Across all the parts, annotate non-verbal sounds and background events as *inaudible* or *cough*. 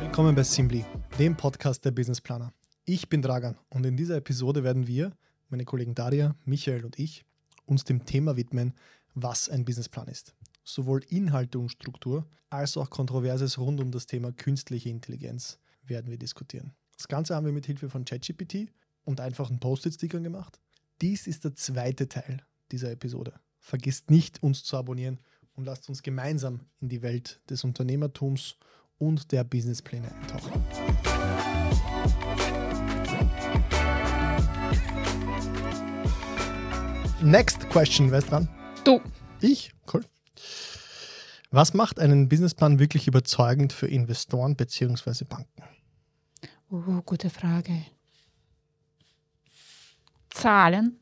Willkommen bei Simply, dem Podcast der Business Planer. Ich bin Dragan und in dieser Episode werden wir, meine Kollegen Daria, Michael und ich, uns dem Thema widmen, was ein Businessplan ist. Sowohl Inhalte und Struktur als auch Kontroverses rund um das Thema künstliche Intelligenz werden wir diskutieren. Das Ganze haben wir mit Hilfe von ChatGPT und einfachen Post-it-Stickern gemacht. Dies ist der zweite Teil dieser Episode. Vergisst nicht, uns zu abonnieren und lasst uns gemeinsam in die Welt des Unternehmertums und der Businesspläne eintauchen. Next question, wer ist dran? Du. Ich? Cool. Was macht einen Businessplan wirklich überzeugend für Investoren bzw. Banken? Uh, gute Frage. Zahlen?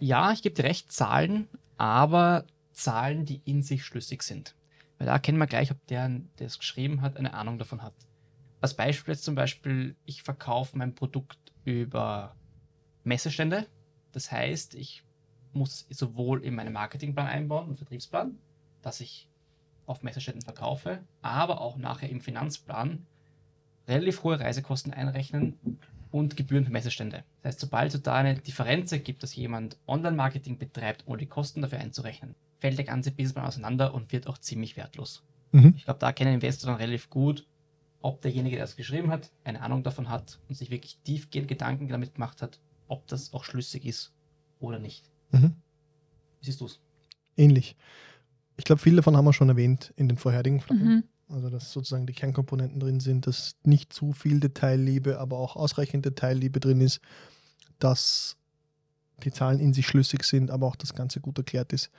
Ja, ich gebe dir recht, Zahlen, aber Zahlen, die in sich schlüssig sind. Weil da erkennen wir gleich, ob der, der es geschrieben hat, eine Ahnung davon hat. Als Beispiel jetzt zum Beispiel, ich verkaufe mein Produkt über Messestände. Das heißt, ich muss sowohl in meinen Marketingplan einbauen und Vertriebsplan, dass ich auf Messeständen verkaufe, aber auch nachher im Finanzplan relativ hohe Reisekosten einrechnen und Gebühren für Messestände. Das heißt, sobald es da eine Differenz gibt, dass jemand Online-Marketing betreibt, ohne die Kosten dafür einzurechnen, fällt der ganze Businessplan auseinander und wird auch ziemlich wertlos. Mhm. Ich glaube, da kennen Investor dann relativ gut, ob derjenige, der es geschrieben hat, eine Ahnung davon hat und sich wirklich tiefgehend Gedanken damit gemacht hat, ob das auch schlüssig ist oder nicht. Mhm. Wie siehst du es? Ähnlich. Ich glaube, viele davon haben wir schon erwähnt in den vorherigen Fragen. Mhm. Also, dass sozusagen die Kernkomponenten drin sind, dass nicht zu viel Detailliebe, aber auch ausreichend Detailliebe drin ist, dass die Zahlen in sich schlüssig sind, aber auch das Ganze gut erklärt ist.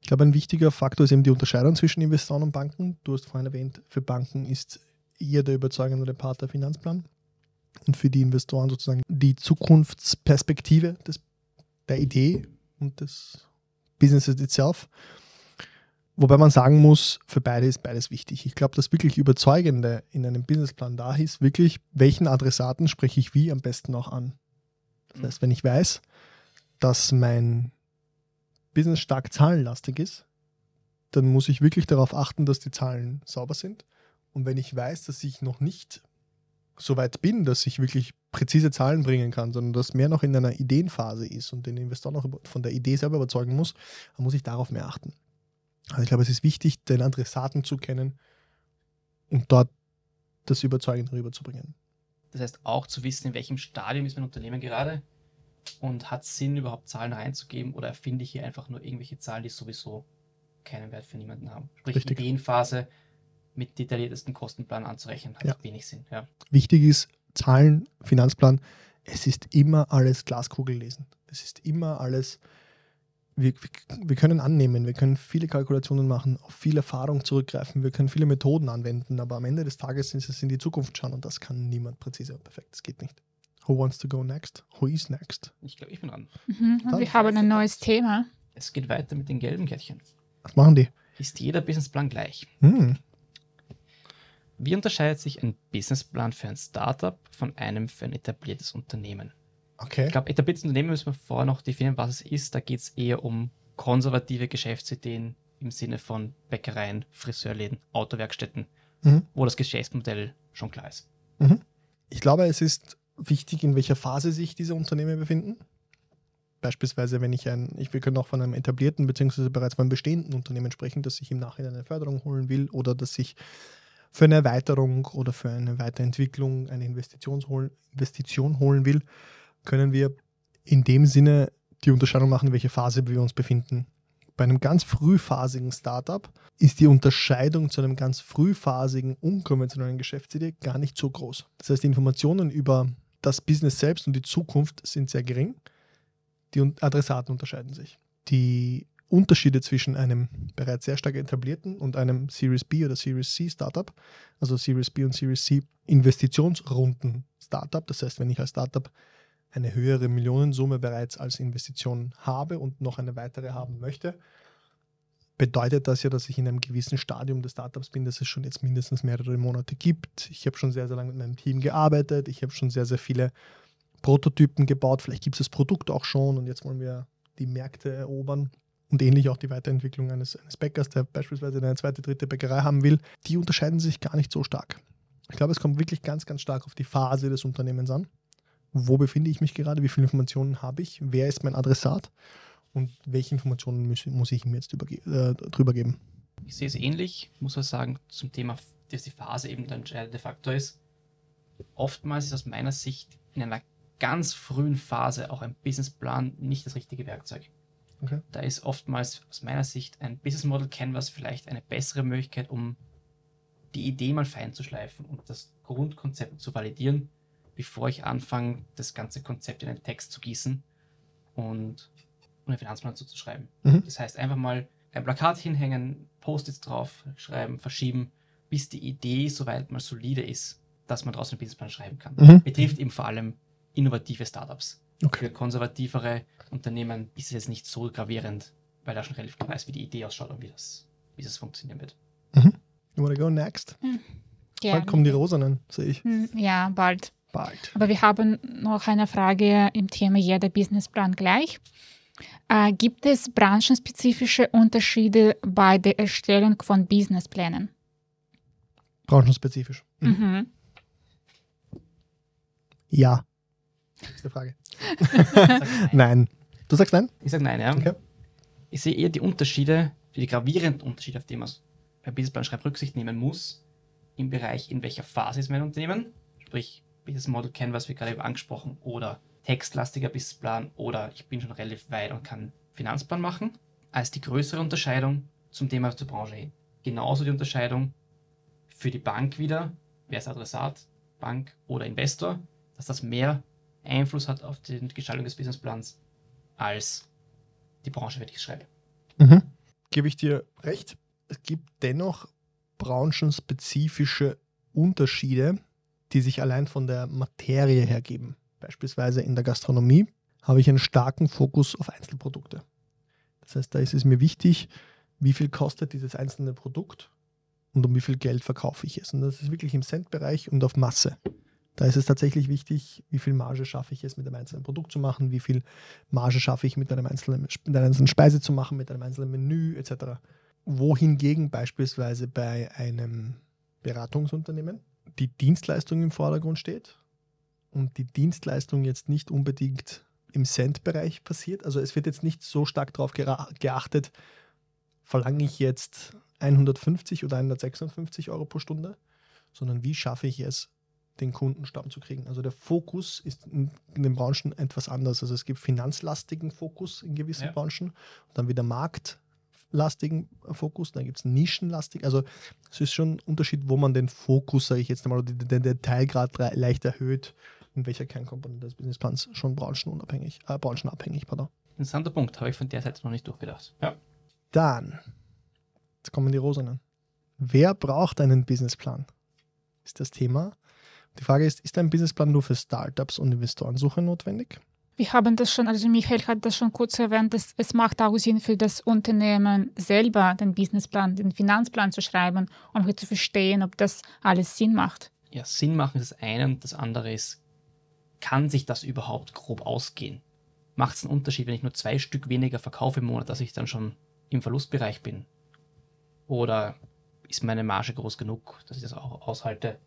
Ich glaube, ein wichtiger Faktor ist eben die Unterscheidung zwischen Investoren und Banken. Du hast vorhin erwähnt, für Banken ist eher der überzeugende Part der Finanzplan und für die Investoren sozusagen die Zukunftsperspektive des, der Idee und des Businesses itself. Wobei man sagen muss, für beide ist beides wichtig. Ich glaube, das wirklich Überzeugende in einem Businessplan da ist, wirklich, welchen Adressaten spreche ich wie am besten auch an. Das heißt, wenn ich weiß, dass mein Business stark zahlenlastig ist, dann muss ich wirklich darauf achten, dass die Zahlen sauber sind. Und wenn ich weiß, dass ich noch nicht so weit bin, dass ich wirklich präzise Zahlen bringen kann, sondern dass mehr noch in einer Ideenphase ist und den Investor noch von der Idee selber überzeugen muss, dann muss ich darauf mehr achten. Also ich glaube, es ist wichtig, den Adressaten zu kennen und dort das Überzeugen rüberzubringen. Das heißt auch zu wissen, in welchem Stadium ist mein Unternehmen gerade und hat es Sinn, überhaupt Zahlen reinzugeben oder erfinde ich hier einfach nur irgendwelche Zahlen, die sowieso keinen Wert für niemanden haben. Sprich, Richtig. Ideenphase mit detailliertesten Kostenplan anzurechnen, hat Ja. wenig Sinn. Ja. Wichtig ist, Zahlen, Finanzplan, es ist immer alles Glaskugel lesen. Es ist immer alles, wir, wir- können annehmen, wir können viele Kalkulationen machen, auf viel Erfahrung zurückgreifen, wir können viele Methoden anwenden, aber am Ende des Tages ist es in die Zukunft schauen und das kann niemand präzise und perfekt. Das geht nicht. Who wants to go next? Who is next? Ich glaube, ich bin dran. Mhm. Wir haben ein neues Thema. Es geht weiter mit den gelben Kärtchen. Was machen die? Ist jeder Businessplan gleich? Hm. Wie unterscheidet sich ein Businessplan für ein Startup von einem für ein etabliertes Unternehmen? Okay. Ich glaube, etabliertes Unternehmen müssen wir vorher noch definieren, was es ist. Da geht es eher um konservative Geschäftsideen im Sinne von Bäckereien, Friseurläden, Autowerkstätten, Mhm. wo das Geschäftsmodell schon klar ist. Ich glaube, es ist wichtig, in welcher Phase sich diese Unternehmen befinden. Beispielsweise, wenn ich ein, ich, wir können auch von einem etablierten bzw. bereits von einem bestehenden Unternehmen sprechen, das sich im Nachhinein eine Förderung holen will oder das sich für eine Erweiterung oder für eine Weiterentwicklung eine hol- Investition holen will, können wir in dem Sinne die Unterscheidung machen, in welcher Phase wir uns befinden. Bei einem ganz frühphasigen Startup ist die Unterscheidung zu einem ganz frühphasigen, unkonventionellen Geschäftsidee gar nicht so groß. Das heißt, die Informationen über das Business selbst und die Zukunft sind sehr gering. Die Adressaten unterscheiden sich. Die Unterschiede zwischen einem bereits sehr stark etablierten und einem Series B oder Series C Startup, also Series B und Series C Investitionsrunden Startup, das heißt, wenn ich als Startup eine höhere Millionensumme bereits als Investition habe und noch eine weitere haben möchte, bedeutet das ja, dass ich in einem gewissen Stadium des Startups bin, das es schon jetzt mindestens mehrere Monate gibt. Ich habe schon sehr, sehr lange mit meinem Team gearbeitet. Ich habe schon sehr, sehr viele Prototypen gebaut. Vielleicht gibt es das Produkt auch schon und jetzt wollen wir die Märkte erobern. und ähnlich auch die Weiterentwicklung eines, eines Bäckers, der beispielsweise eine zweite, dritte Bäckerei haben will, die unterscheiden sich gar nicht so stark. Ich glaube, es kommt wirklich ganz, ganz stark auf die Phase des Unternehmens an. Wo befinde ich mich gerade? Wie viele Informationen habe ich? Wer ist mein Adressat? Und welche Informationen muss, muss ich ihm jetzt äh, drüber geben? Ich sehe es ähnlich, muss was sagen, zum Thema, dass die Phase eben der entscheidende Faktor ist. Oftmals ist aus meiner Sicht in einer ganz frühen Phase auch ein Businessplan nicht das richtige Werkzeug. Okay. Da ist oftmals aus meiner Sicht ein Business Model Canvas vielleicht eine bessere Möglichkeit, um die Idee mal fein zu schleifen und das Grundkonzept zu validieren, bevor ich anfange, das ganze Konzept in einen Text zu gießen und einen Finanzplan zuzuschreiben. Mhm. Das heißt, einfach mal ein Plakat hinhängen, Post-its drauf schreiben, verschieben, bis die Idee soweit mal solide ist, dass man daraus einen Businessplan schreiben kann. Mhm. Betrifft eben vor allem innovative Startups. Okay. Für konservativere Unternehmen ist es jetzt nicht so gravierend, weil da schon relativ klar ist, wie die Idee ausschaut und wie das, wie das funktionieren wird. You wanna go next? Ja. Bald kommen die Rosanen, sehe ich. Hm, Ja, bald. Bald. Aber wir haben noch eine Frage im Thema jeder Businessplan gleich. Äh, gibt es branchenspezifische Unterschiede bei der Erstellung von Businessplänen? Branchenspezifisch. Mhm. Mhm. Ja. Nächste Frage. Ich sag nein. Nein. Du sagst nein? Ich sage nein, ja. Okay. Ich sehe eher die Unterschiede, die gravierenden Unterschiede, auf die man bei Businessplan schreibt, Rücksicht nehmen muss, im Bereich, in welcher Phase ist mein Unternehmen, sprich Business Model Canvas, wie gerade eben angesprochen, oder textlastiger Businessplan, oder ich bin schon relativ weit und kann Finanzplan machen, als die größere Unterscheidung zum Thema zur Branche hin. Genauso die Unterscheidung für die Bank wieder, wer ist Adressat, Bank oder Investor, dass das mehr Einfluss hat auf die Gestaltung des Businessplans als die Branche, die ich schreibe. Mhm. Gebe ich dir recht. Es gibt dennoch branchenspezifische Unterschiede, die sich allein von der Materie her geben. Beispielsweise in der Gastronomie habe ich einen starken Fokus auf Einzelprodukte. Das heißt, da ist es mir wichtig, wie viel kostet dieses einzelne Produkt und um wie viel Geld verkaufe ich es. Und das ist wirklich im Centbereich und auf Masse. Da ist es tatsächlich wichtig, wie viel Marge schaffe ich es mit einem einzelnen Produkt zu machen, wie viel Marge schaffe ich mit einem einzelnen, mit einer einzelnen Speise zu machen, mit einem einzelnen Menü etc. Wohingegen beispielsweise bei einem Beratungsunternehmen die Dienstleistung im Vordergrund steht und die Dienstleistung jetzt nicht unbedingt im Cent-Bereich passiert. Also es wird jetzt nicht so stark darauf geachtet, verlange ich jetzt 150 oder 156 Euro pro Stunde, sondern wie schaffe ich es, den Kundenstamm zu kriegen. Also der Fokus ist in, den Branchen etwas anders. Also es gibt finanzlastigen Fokus in gewissen Ja. Branchen und dann wieder marktlastigen Fokus, dann gibt es nischenlastig. Also es ist schon ein Unterschied, wo man den Fokus, sage ich jetzt einmal, oder den, den Detailgrad leicht erhöht, in welcher Kernkomponente des Businessplans schon branchenunabhängig, äh, branchenabhängig, pardon. Interessanter Punkt, habe ich von der Seite noch nicht durchgedacht. Ja. Dann, jetzt kommen die Rosanen. Wer braucht einen Businessplan? Ist das Thema. Die Frage ist, ist ein Businessplan nur für Startups und Investorensuche notwendig? Wir haben das schon, also Michael hat das schon kurz erwähnt, dass es macht auch Sinn für das Unternehmen selber den Businessplan, den Finanzplan zu schreiben, um hier zu verstehen, ob das alles Sinn macht. ja, Sinn machen ist das eine und das andere ist, kann sich das überhaupt grob ausgehen? Macht es einen Unterschied, wenn ich nur zwei Stück weniger verkaufe im Monat, dass ich dann schon im Verlustbereich bin? Oder ist meine Marge groß genug, dass ich das auch aushalte,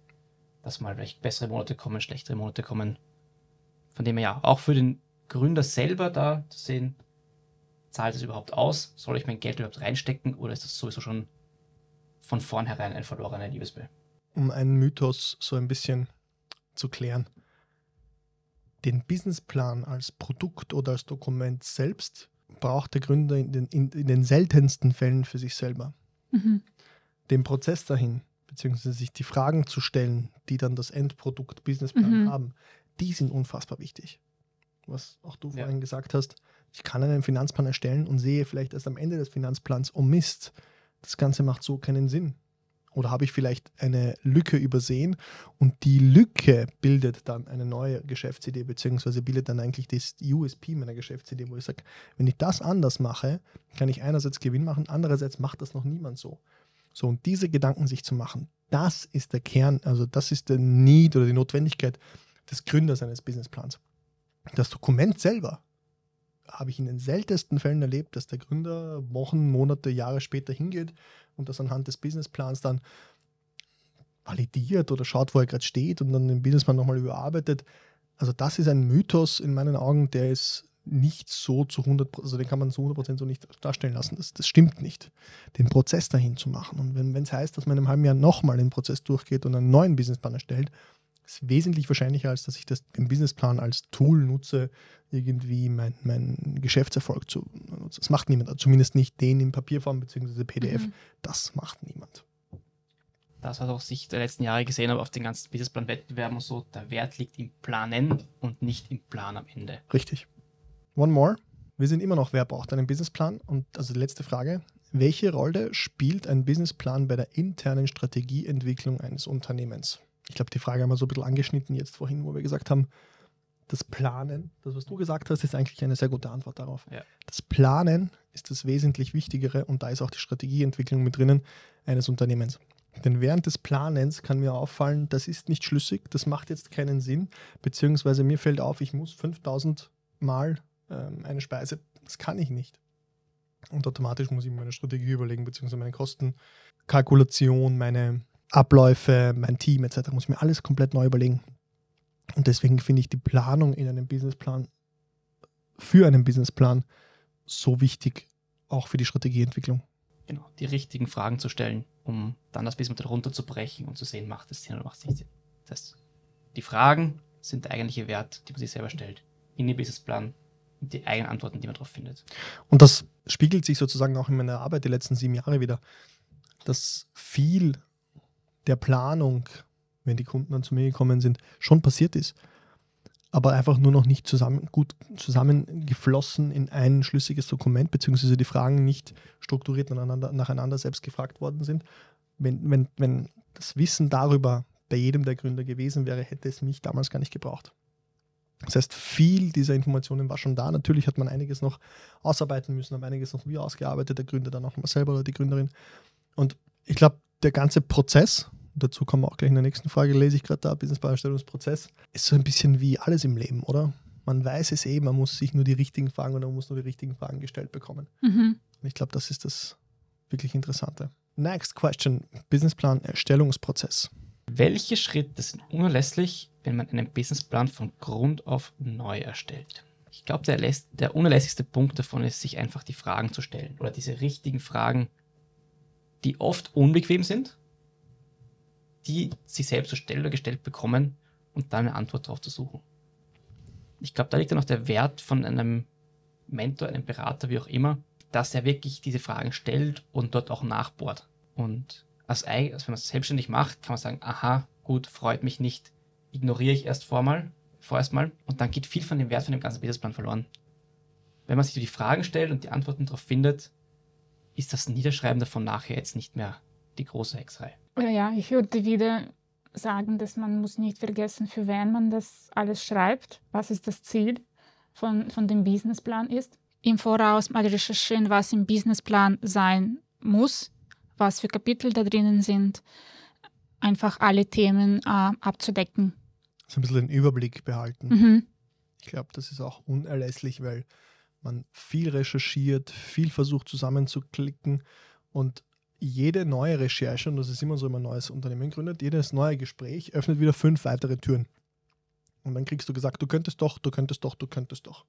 dass mal vielleicht bessere Monate kommen, schlechtere Monate kommen? Von dem her ja, auch für den Gründer selber da zu sehen, zahlt es überhaupt aus? Soll ich mein Geld überhaupt reinstecken oder ist das sowieso schon von vornherein ein verlorener Liebesbill? Um einen Mythos so ein bisschen zu klären. Den Businessplan als Produkt oder als Dokument selbst braucht der Gründer in den, in, in den seltensten Fällen für sich selber. Mhm. den Prozess dahin, beziehungsweise sich die Fragen zu stellen, die dann das Endprodukt Businessplan Mhm. haben, die sind unfassbar wichtig. Was auch du Ja. vorhin gesagt hast, ich kann einen Finanzplan erstellen und sehe vielleicht erst am Ende des Finanzplans, oh Mist, das Ganze macht so keinen Sinn. Oder habe ich vielleicht eine Lücke übersehen und die Lücke bildet dann eine neue Geschäftsidee, beziehungsweise bildet dann eigentlich das USP meiner Geschäftsidee, wo ich sage, wenn ich das anders mache, kann ich einerseits Gewinn machen, andererseits macht das noch niemand so. So, und diese Gedanken sich zu machen, das ist der Kern, also das ist der Need oder die Notwendigkeit des Gründers eines Businessplans. Das Dokument selber habe ich in den seltensten Fällen erlebt, dass der Gründer Wochen, Monate, Jahre später hingeht und das anhand des Businessplans dann validiert oder schaut, wo er gerade steht und dann den Businessplan nochmal überarbeitet. Also das ist ein Mythos in meinen Augen, der ist nicht so zu 100%, also den kann man zu 100% so nicht darstellen lassen. Das, das stimmt nicht, den Prozess dahin zu machen. Und wenn es heißt, dass man einem halben Jahr nochmal den Prozess durchgeht und einen neuen Businessplan erstellt, ist wesentlich wahrscheinlicher, als dass ich das, den Businessplan als Tool nutze, irgendwie mein, mein Geschäftserfolg zu nutzen. Das macht niemand, zumindest nicht den in Papierform bzw. PDF. Mhm. Das macht niemand. Das, was auch sich der letzten Jahre gesehen habe auf den ganzen Businessplan-Wettbewerben und so, der Wert liegt im Planen und nicht im Plan am Ende. Richtig. One more. Wir sind immer noch, wer braucht einen Businessplan? Und also die letzte Frage. Welche Rolle spielt ein Businessplan bei der internen Strategieentwicklung eines Unternehmens? Ich glaube, die Frage haben wir so ein bisschen angeschnitten jetzt vorhin, wo wir gesagt haben, das Planen, das, was du gesagt hast, ist eigentlich eine sehr gute Antwort darauf. Ja. Das Planen ist das wesentlich Wichtigere und da ist auch die Strategieentwicklung mit drinnen eines Unternehmens. Denn während des Planens kann mir auffallen, das ist nicht schlüssig, das macht jetzt keinen Sinn, beziehungsweise mir fällt auf, ich muss 5000 Mal ähm, eine Speise. Das kann ich nicht. Und automatisch muss ich mir meine Strategie überlegen, beziehungsweise meine Kostenkalkulation, meine Abläufe, mein Team etc. muss ich mir alles komplett neu überlegen. Und deswegen finde ich die Planung in einem Businessplan für einen Businessplan so wichtig, auch für die Strategieentwicklung. Genau, die richtigen Fragen zu stellen, um dann das Businessmodell runterzubrechen und zu sehen, macht es Sinn oder macht es nicht Sinn. Das heißt, die Fragen sind der eigentliche Wert, die man sich selber stellt. In den Businessplan die eigenen Antworten, die man darauf findet. Und das spiegelt sich sozusagen auch in meiner Arbeit die letzten sieben Jahre wieder, dass viel der Planung, wenn die Kunden dann zu mir gekommen sind, schon passiert ist, aber einfach nur noch nicht zusammen, gut zusammengeflossen in ein schlüssiges Dokument, beziehungsweise die Fragen nicht strukturiert nacheinander, selbst gefragt worden sind. Wenn, wenn, wenn das Wissen darüber bei jedem der Gründer gewesen wäre, hätte es mich damals gar nicht gebraucht. Das heißt, viel dieser Informationen war schon da. Natürlich hat man einiges noch ausarbeiten müssen, aber einiges noch wie ausgearbeitet, der Gründer dann auch mal selber oder die Gründerin. Und ich glaube, der ganze Prozess, dazu kommen wir auch gleich in der nächsten Frage, lese ich gerade da, Businessplanstellungsprozess, ist so ein bisschen wie alles im Leben, oder? Man weiß es eh, man muss sich nur die richtigen Fragen oder man muss nur die richtigen Fragen gestellt bekommen. Mhm. Ich glaube, das ist das wirklich Interessante. Next question: Businessplan Erstellungsprozess. Welche Schritte sind unerlässlich, wenn man einen Businessplan von Grund auf neu erstellt? Ich glaube, der, der unerlässlichste Punkt davon ist, sich einfach die Fragen zu stellen oder diese richtigen Fragen, die oft unbequem sind, die sich selbst zu stellen oder gestellt bekommen und dann eine Antwort darauf zu suchen. Ich glaube, da liegt dann auch der Wert von einem Mentor, einem Berater, wie auch immer, dass er wirklich diese Fragen stellt und dort auch nachbohrt. Und als, als wenn man es selbstständig macht, kann man sagen, aha, gut, freut mich nicht, ignoriere ich erst vormal, vorerst mal und dann geht viel von dem Wert von dem ganzen Businessplan verloren. Wenn man sich die Fragen stellt und die Antworten darauf findet, ist das Niederschreiben davon nachher jetzt nicht mehr die große Hexerei. Ja, ich würde wieder sagen, dass man muss nicht vergessen, für wen man das alles schreibt, was ist das Ziel von, von dem Businessplan ist. Im Voraus mal recherchieren, was im Businessplan sein muss, was für Kapitel da drinnen sind, einfach alle Themen äh, abzudecken. So ein bisschen den Überblick behalten. Mhm. Ich glaube, das ist auch unerlässlich, weil man viel recherchiert, viel versucht zusammenzuklicken und jede neue Recherche, und das ist immer so, wenn man ein neues Unternehmen gründet, jedes neue Gespräch öffnet wieder fünf weitere Türen. Und dann kriegst du gesagt, du könntest doch, du könntest doch, du könntest doch.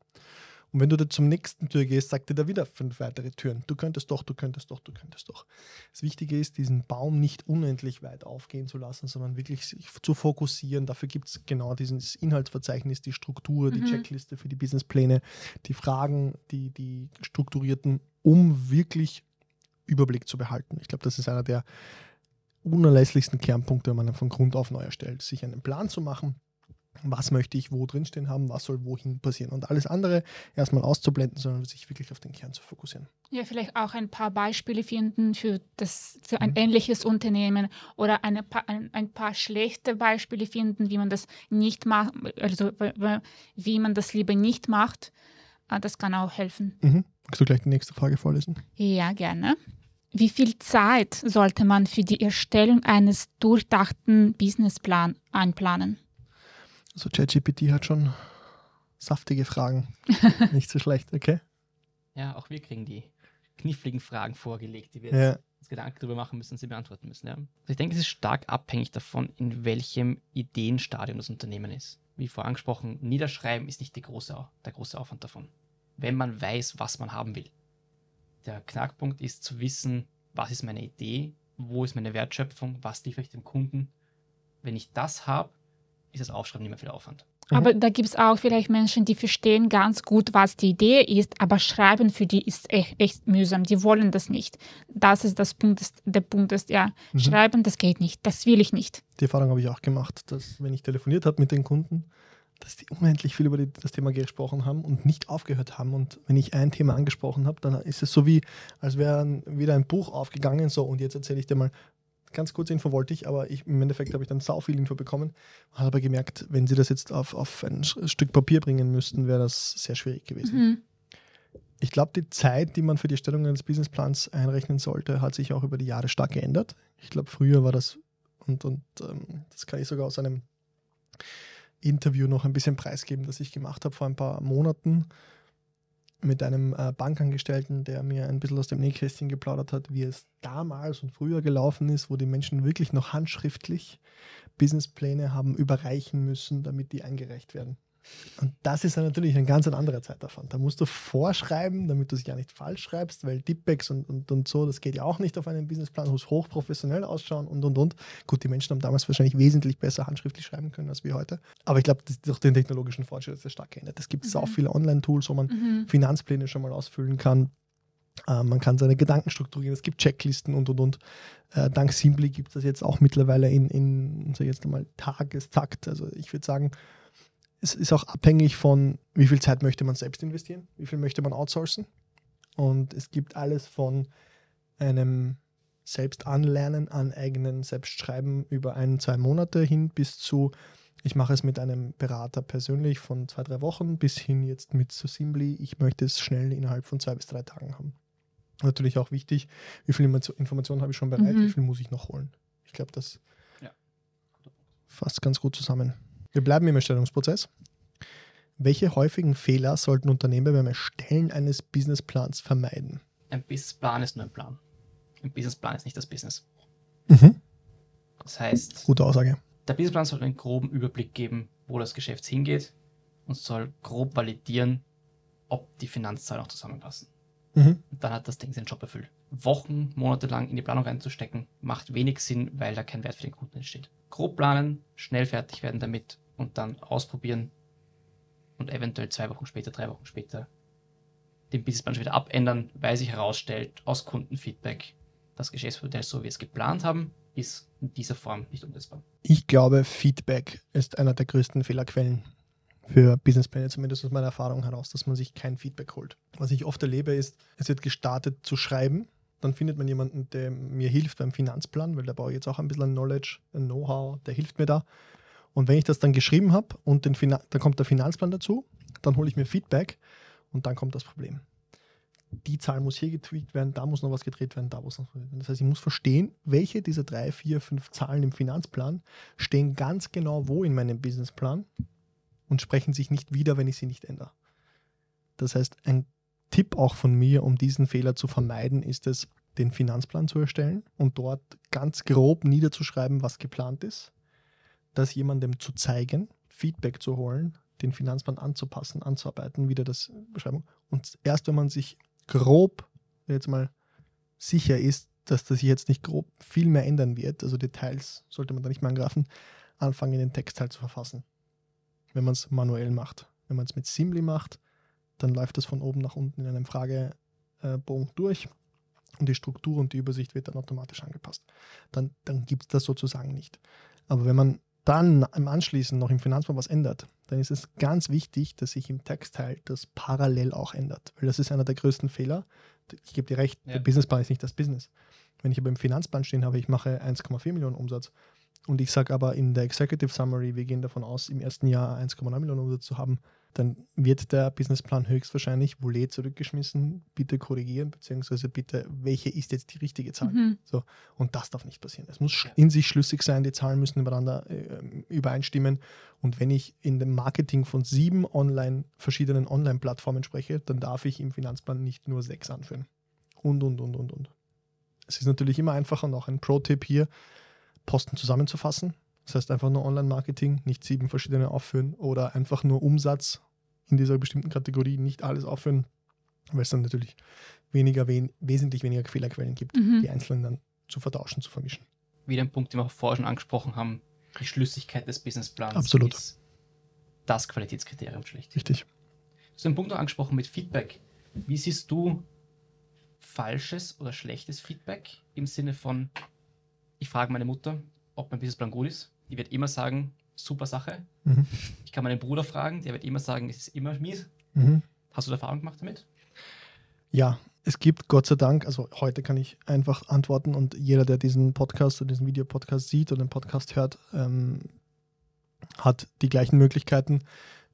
Und wenn du zum nächsten Tür gehst, sagt dir da wieder fünf weitere Türen. Du könntest doch, du könntest doch, du könntest doch. Das Wichtige ist, diesen Baum nicht unendlich weit aufgehen zu lassen, sondern wirklich sich zu fokussieren. Dafür gibt es genau dieses Inhaltsverzeichnis, die Struktur, die mhm. Checkliste für die Businesspläne, die Fragen, die, die strukturierten, um wirklich Überblick zu behalten. Ich glaube, das ist einer der unerlässlichsten Kernpunkte, wenn man von Grund auf neu erstellt, sich einen Plan zu machen, was möchte ich wo drinstehen haben, was soll wohin passieren und alles andere erstmal auszublenden, sondern sich wirklich auf den Kern zu fokussieren. Ja, vielleicht auch ein paar Beispiele finden für, das, für ein mhm. ähnliches Unternehmen oder eine ein, ein, paar schlechte Beispiele finden, wie man das nicht macht, also wie man das lieber nicht macht. Ah, das kann auch helfen. Mhm. Magst du gleich die nächste Frage vorlesen? Ja, gerne. Wie viel Zeit sollte man für die Erstellung eines durchdachten Businessplans einplanen? Also ChatGPT hat schon Saftige Fragen. *laughs* Nicht so schlecht, okay? Ja, auch wir kriegen die kniffligen Fragen vorgelegt, die wir Ja. jetzt uns Gedanken darüber machen müssen und sie beantworten müssen. Ja. Also ich denke, es ist stark abhängig davon, in welchem Ideenstadium das Unternehmen ist. Wie vorher angesprochen, Niederschreiben ist nicht die große, der große Aufwand davon. Wenn man weiß, was man haben will. Der Knackpunkt ist zu wissen, was ist meine Idee, wo ist meine Wertschöpfung, was liefere ich dem Kunden. Wenn ich das habe, ist das Aufschreiben nicht mehr viel Aufwand. Aber da gibt es auch vielleicht Menschen, die verstehen ganz gut, was die Idee ist, aber schreiben für die ist echt, echt mühsam. Die wollen das nicht. Das ist das Punkt, ist, der Punkt ist, ja, Mhm. schreiben, das geht nicht. Das will ich nicht. Die Erfahrung habe ich auch gemacht, dass wenn ich telefoniert habe mit den Kunden, dass die unendlich viel über die, das Thema gesprochen haben und nicht aufgehört haben. Und wenn ich ein Thema angesprochen habe, dann ist es so wie, als wäre wieder ein Buch aufgegangen. So, und jetzt erzähle ich dir mal, ganz kurze Info wollte ich, aber ich, im Endeffekt habe ich dann sau viel Info bekommen. Habe aber gemerkt, wenn sie das jetzt auf, auf ein Stück Papier bringen müssten, wäre das sehr schwierig gewesen. Mhm. Ich glaube, die Zeit, die man für die Erstellung eines Businessplans einrechnen sollte, hat sich auch über die Jahre stark geändert. Ich glaube, früher war das, und, und ähm, das kann ich sogar aus einem Interview noch ein bisschen preisgeben, das ich gemacht habe vor ein paar Monaten mit einem äh, Bankangestellten, der mir ein bisschen aus dem Nähkästchen geplaudert hat, wie es damals und früher gelaufen ist, wo die Menschen wirklich noch handschriftlich Businesspläne haben überreichen müssen, damit die eingereicht werden. Und das ist natürlich ein ganz ein anderer Zeitaufwand. Da musst du vorschreiben, damit du es ja nicht falsch schreibst, weil Tippex und, und, und so, das geht ja auch nicht auf einen Businessplan, muss hochprofessionell ausschauen und und und. Gut, die Menschen haben damals wahrscheinlich wesentlich besser handschriftlich schreiben können als wir heute. Aber ich glaube, durch den technologischen Fortschritt ist das stark geändert. Es gibt Mhm. sau viele Online-Tools, wo man Mhm. Finanzpläne schon mal ausfüllen kann. Äh, man kann seine Gedanken strukturieren, es gibt Checklisten und und und. Äh, dank Simply gibt es das jetzt auch mittlerweile in, in ich jetzt mal, Tagestakt. Also ich würde sagen, es ist auch abhängig von, wie viel Zeit möchte man selbst investieren, wie viel möchte man outsourcen. Und es gibt alles von einem Selbstanlernen, aneignen, Selbstschreiben über ein, zwei Monate hin bis zu, ich mache es mit einem Berater persönlich von zwei, drei Wochen bis hin jetzt mit so Simply, ich möchte es schnell innerhalb von zwei bis drei Tagen haben. Natürlich auch wichtig, wie viel Inform- Informationen habe ich schon bereit, Mhm. wie viel muss ich noch holen. Ich glaube, das Ja. fasst ganz gut zusammen. Wir bleiben im Erstellungsprozess. Welche häufigen Fehler sollten Unternehmer beim Erstellen eines Businessplans vermeiden? Ein Businessplan ist nur ein Plan. Ein Businessplan ist nicht das Business. Mhm. Das heißt, Gute Aussage. der Businessplan soll einen groben Überblick geben, wo das Geschäft hingeht und soll grob validieren, ob die Finanzzahlen auch zusammenpassen. Mhm. Und dann hat das Ding seinen Job erfüllt. Wochen, Monate lang in die Planung reinzustecken, macht wenig Sinn, weil da kein Wert für den Kunden entsteht. Grob planen, schnell fertig werden damit und dann ausprobieren und eventuell zwei Wochen später, drei Wochen später den Businessplan schon wieder abändern, weil sich herausstellt, aus Kundenfeedback, das Geschäftsmodell, so wie wir es geplant haben, ist in dieser Form nicht umsetzbar. Ich glaube, Feedback ist einer der größten Fehlerquellen für Businesspläne, zumindest aus meiner Erfahrung heraus, dass man sich kein Feedback holt. Was ich oft erlebe, ist, es wird gestartet zu schreiben, dann findet man jemanden, der mir hilft beim Finanzplan, weil da brauche ich jetzt auch ein bisschen Knowledge, ein Know-how, der hilft mir da. Und wenn ich das dann geschrieben habe und den Finan dann kommt der Finanzplan dazu, dann hole ich mir Feedback und dann kommt das Problem. Die Zahl muss hier getweakt werden, da muss noch was gedreht werden, da muss noch was gedreht werden. Das heißt, ich muss verstehen, welche dieser drei, vier, fünf Zahlen im Finanzplan stehen ganz genau wo in meinem Businessplan und sprechen sich nicht wieder, wenn ich sie nicht ändere. Das heißt, ein Tipp auch von mir, um diesen Fehler zu vermeiden, ist es, den Finanzplan zu erstellen und dort ganz grob niederzuschreiben, was geplant ist, das jemandem zu zeigen, Feedback zu holen, den Finanzplan anzupassen, anzuarbeiten, wieder das Beschreibung. Und erst wenn man sich grob jetzt mal sicher ist, dass das sich jetzt nicht grob viel mehr ändern wird, also Details sollte man da nicht mehr angreifen, anfangen, den Text halt zu verfassen. Wenn man es manuell macht. Wenn man es mit Simli macht, dann läuft das von oben nach unten in einem Fragebogen durch und die Struktur und die Übersicht wird dann automatisch angepasst. Dann, dann gibt es das sozusagen nicht. Aber wenn man dann im Anschließend noch im Finanzplan was ändert, dann ist es ganz wichtig, dass sich im Textteil das parallel auch ändert. Weil das ist einer der größten Fehler. Ich gebe dir recht, Ja. der Businessplan ist nicht das Business. Wenn ich aber im Finanzplan stehen habe, ich mache 1,4 Millionen Umsatz und ich sage aber in der Executive Summary, wir gehen davon aus, im ersten Jahr 1,9 Millionen Umsatz zu haben, dann wird der Businessplan höchstwahrscheinlich Volet zurückgeschmissen, bitte korrigieren, beziehungsweise bitte, welche ist jetzt die richtige Zahl? Mhm. So, und das darf nicht passieren. Es muss in sich schlüssig sein, die Zahlen müssen übereinander äh, übereinstimmen. Und wenn ich in dem Marketing von sieben online, verschiedenen Online-Plattformen spreche, dann darf ich im Finanzplan nicht nur sechs anführen. Und, und, und, und, und. Es ist natürlich immer einfacher, noch ein Pro-Tipp hier, Posten zusammenzufassen. Das heißt einfach nur Online-Marketing, nicht sieben verschiedene aufführen oder einfach nur Umsatz in dieser bestimmten Kategorie, nicht alles aufführen, weil es dann natürlich weniger, wen, wesentlich weniger Fehlerquellen gibt Mhm. die einzelnen dann zu vertauschen, zu vermischen. Wieder ein Punkt, den wir auch vorher schon angesprochen haben, die Schlüssigkeit des Businessplans Absolut. ist das Qualitätskriterium schlicht. Richtig. Du hast einen Punkt noch angesprochen mit Feedback. Wie siehst du falsches oder schlechtes Feedback im Sinne von, ich frage meine Mutter, ob mein Businessplan gut ist. Die wird immer sagen, super Sache. Mhm. Ich kann meinen Bruder fragen, der wird immer sagen, es ist immer mies. Mhm. Hast du Erfahrung gemacht damit? Ja, es gibt Gott sei Dank, also heute kann ich einfach antworten und jeder, der diesen Podcast oder diesen Videopodcast sieht oder den Podcast hört, ähm, hat die gleichen Möglichkeiten.